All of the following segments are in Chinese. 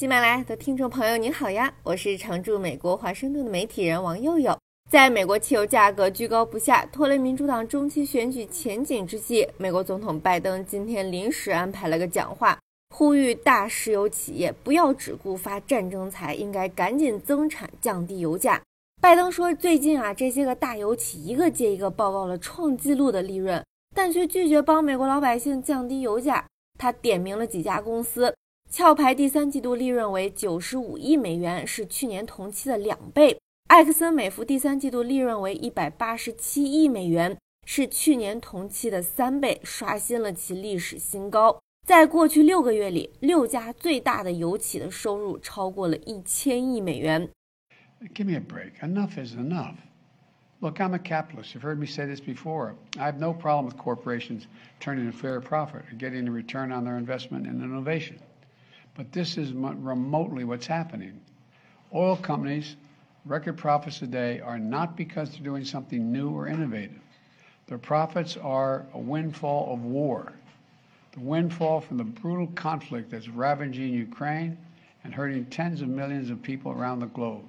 喜马拉雅的听众朋友，你好呀！我是常驻美国华盛顿的媒体人王佑佑。在美国汽油价格居高不下、拖累民主党中期选举前景之际，美国总统拜登今天临时安排了个讲话，呼吁大石油企业不要只顾发战争财，应该赶紧增产，降低油价。拜登说，最近啊，这些个大油企一个接一个报告了创纪录的利润，但却拒绝帮美国老百姓降低油价。他点名了几家公司。壳牌第三季度利润为九十五亿美元，是去年同期的两倍。埃克森美孚第三季度利润为一百八十七亿美元，是去年同期的三倍，刷新了其历史新高。在过去六个月里，六家最大的油企的收入超过了一千亿美元。Give me a break. Enough is enough. Look, I'm a capitalist. You've heard me say this before. I have no problem with corporations turning a fair profit or getting a return on their investment in innovation. But this is remotely what's happening. Oil companies, record profits today are not because they're doing something new or innovative. Their profits are a windfall of war. The windfall from the brutal conflict that's ravaging Ukraine and hurting tens of millions of people around the globe.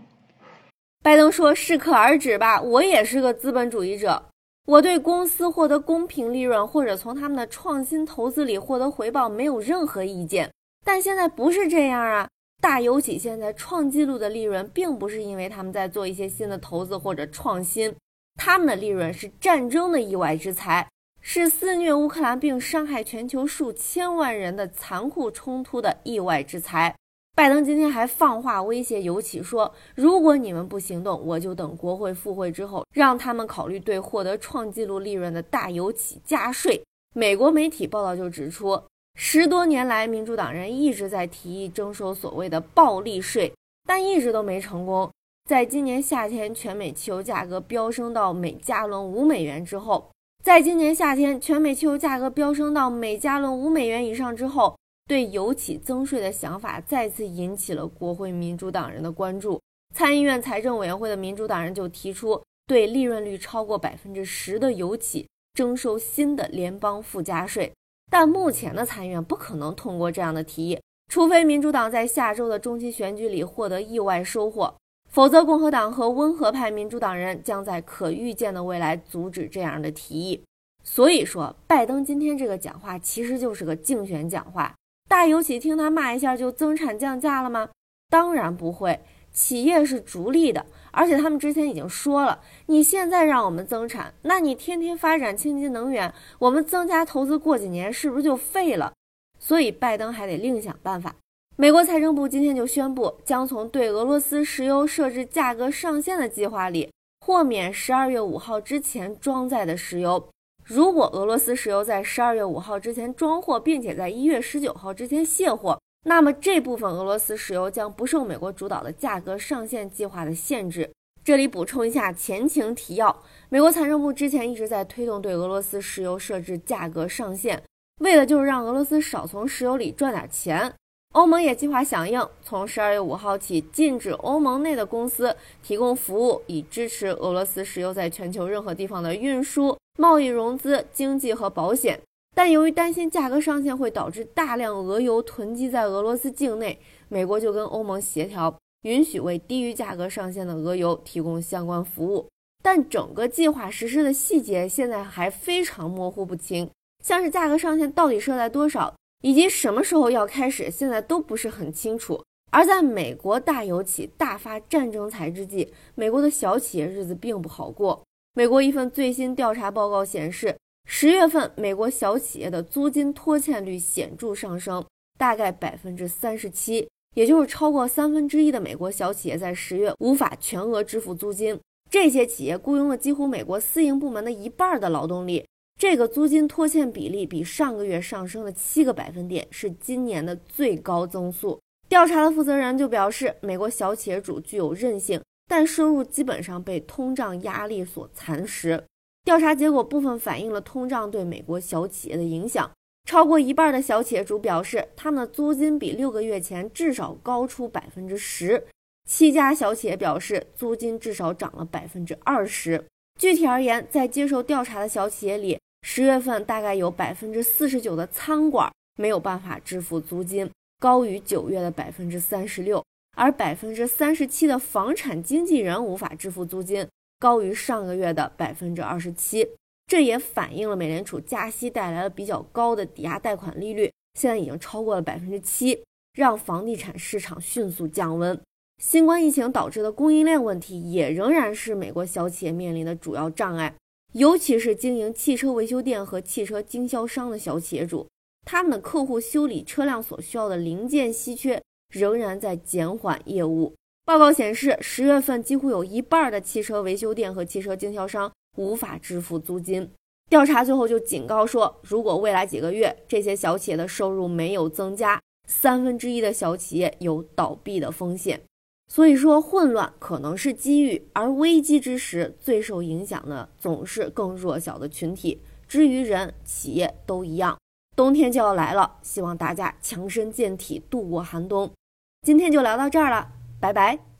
拜登说：“适可而止吧，我也是个资本主义者，我对公司获得公平利润或者从他们的创新投资里获得回报没有任何意见。 但现在不是这样啊！大油企现在创纪录的利润，并不是因为他们在做一些新的投资或者创新，他们的利润是战争的意外之财，是肆虐乌克兰并伤害全球数千万人的残酷冲突的意外之财。拜登今天还放话威胁油企说，如果你们不行动，我就等国会复会之后，让他们考虑对获得创纪录利润的大油企加税。美国媒体报道就指出。十多年来，民主党人一直在提议征收所谓的暴利税，但一直都没成功。在今年夏天，全美汽油价格飙升到每加仑五美元之后，在今年夏天，全美汽油价格飙升到每加仑五美元以上之后，对油企增税的想法再次引起了国会民主党人的关注。参议院财政委员会的民主党人就提出，对利润率超过百分之十的油企征收新的联邦附加税。但目前的参议院不可能通过这样的提议，除非民主党在下周的中期选举里获得意外收获，否则共和党和温和派民主党人将在可预见的未来阻止这样的提议。所以说，拜登今天这个讲话其实就是个竞选讲话。大油企听他骂一下就增产降价了吗？当然不会。企业是逐利的，而且他们之前已经说了，你现在让我们增产，那你天天发展清洁能源，我们增加投资，过几年是不是就废了？所以拜登还得另想办法。美国财政部今天就宣布，将从对俄罗斯石油设置价格上限的计划里豁免十二月五号之前装载的石油。如果俄罗斯石油在十二月五号之前装货，并且在一月十九号之前卸货。那么这部分俄罗斯石油将不受美国主导的价格上限计划的限制。这里补充一下前情提要：美国财政部之前一直在推动对俄罗斯石油设置价格上限，为的就是让俄罗斯少从石油里赚点钱。欧盟也计划响应，从十二月五号起禁止欧盟内的公司提供服务，以支持俄罗斯石油在全球任何地方的运输、贸易、融资、经济和保险。但由于担心价格上限会导致大量俄油囤积在俄罗斯境内，美国就跟欧盟协调，允许为低于价格上限的俄油提供相关服务。但整个计划实施的细节现在还非常模糊不清，像是价格上限到底设在多少，以及什么时候要开始，现在都不是很清楚。而在美国大油企大发战争财之际，美国的小企业日子并不好过。美国一份最新调查报告显示。十月份，美国小企业的租金拖欠率显著上升，大概百分之三十七，也就是超过三分之一的美国小企业在十月无法全额支付租金。这些企业雇佣了几乎美国私营部门的一半的劳动力，这个租金拖欠比例比上个月上升了七个百分点，是今年的最高增速。调查的负责人就表示，美国小企业主具有韧性，但收入基本上被通胀压力所蚕食。调查结果部分反映了通胀对美国小企业的影响。超过一半的小企业主表示，他们的租金比六个月前至少高出百分之十。七家小企业表示，租金至少涨了百分之二十。具体而言，在接受调查的小企业里，十月份大概有百分之四十九的餐馆没有办法支付租金。高于九月的百分之三十六，而百分之三十七的房产经纪人无法支付租金，高于上个月的百分之二十七。这也反映了美联储加息带来了比较高的抵押贷款利率，现在已经超过了百分之七，让房地产市场迅速降温。新冠疫情导致的供应链问题也仍然是美国小企业面临的主要障碍，尤其是经营汽车维修店和汽车经销商的小企业主，他们的客户修理车辆所需要的零件稀缺，仍然在减缓业务。报告显示，十月份几乎有一半的汽车维修店和汽车经销商。无法支付租金，调查最后就警告说，如果未来几个月这些小企业的收入没有增加，三分之一的小企业有倒闭的风险。所以说，混乱可能是机遇，而危机之时最受影响的总是更弱小的群体。至于人、企业都一样。冬天就要来了，希望大家强身健体，度过寒冬。今天就聊到这儿了，拜拜。